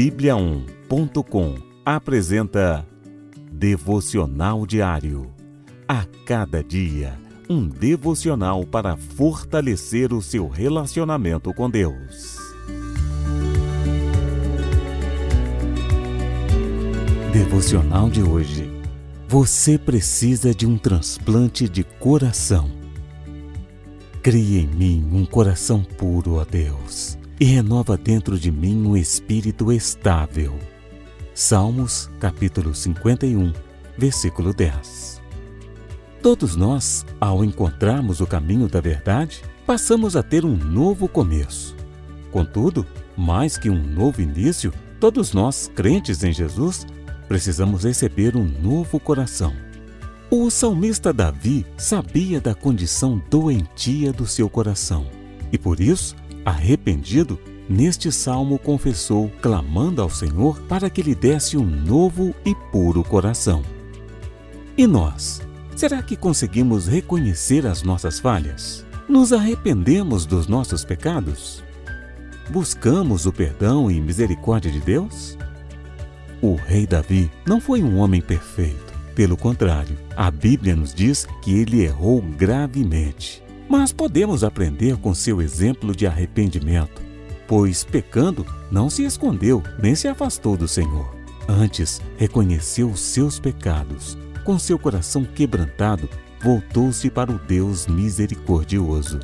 Bíblia1.com apresenta Devocional Diário. A cada dia, um devocional para fortalecer o seu relacionamento com Deus. Devocional de hoje. Você precisa de um transplante de coração. Cria em mim um coração puro, ó Deus e renova dentro de mim um espírito estável. Salmos, capítulo 51, versículo 10. Todos nós, ao encontrarmos o caminho da verdade, passamos a ter um novo começo. Contudo, mais que um novo início, todos nós, crentes em Jesus, precisamos receber um novo coração. O salmista Davi sabia da condição doentia do seu coração e por isso Arrependido, neste salmo confessou, clamando ao Senhor para que lhe desse um novo e puro coração. E nós? Será que conseguimos reconhecer as nossas falhas? Nos arrependemos dos nossos pecados? Buscamos o perdão e misericórdia de Deus? O rei Davi não foi um homem perfeito. Pelo contrário, a Bíblia nos diz que ele errou gravemente. Mas podemos aprender com seu exemplo de arrependimento, pois, pecando, não se escondeu nem se afastou do Senhor. Antes, reconheceu os seus pecados. Com seu coração quebrantado, voltou-se para o Deus misericordioso.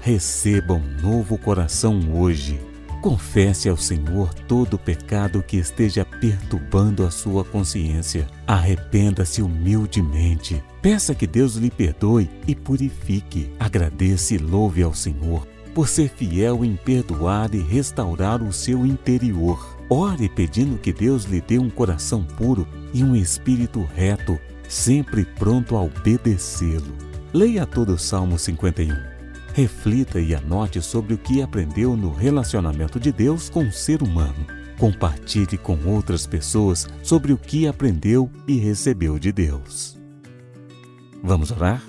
Receba um novo coração hoje Confesse ao Senhor todo o pecado que esteja perturbando a sua consciência. Arrependa-se humildemente. Peça que Deus lhe perdoe e purifique. Agradeça e louve ao Senhor por ser fiel em perdoar e restaurar o seu interior. Ore pedindo que Deus lhe dê um coração puro e um espírito reto, sempre pronto a obedecê-lo. Leia todo o Salmo 51. Reflita e anote sobre o que aprendeu no relacionamento de Deus com o ser humano. Compartilhe com outras pessoas sobre o que aprendeu e recebeu de Deus. Vamos orar?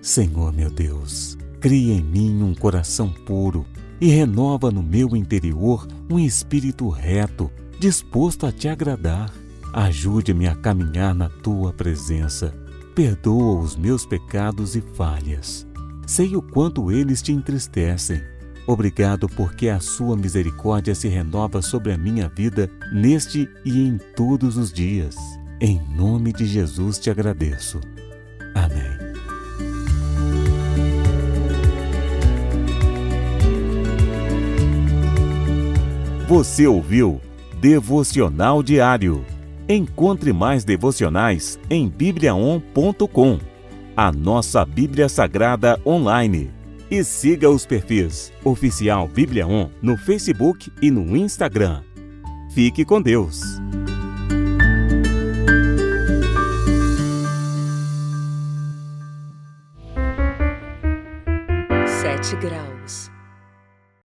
Senhor meu Deus, cria em mim um coração puro e renova no meu interior um espírito reto, disposto a te agradar. Ajude-me a caminhar na tua presença. Perdoa os meus pecados e falhas Sei o quanto eles te entristecem. Obrigado porque a sua misericórdia se renova sobre a minha vida neste e em todos os dias. Em nome de Jesus te agradeço. Amém. Você ouviu Devocional Diário. Encontre mais devocionais em bibliaon.com a nossa Bíblia Sagrada online. E siga os perfis Oficial Bíblia On no Facebook e no Instagram. Fique com Deus. Sete graus.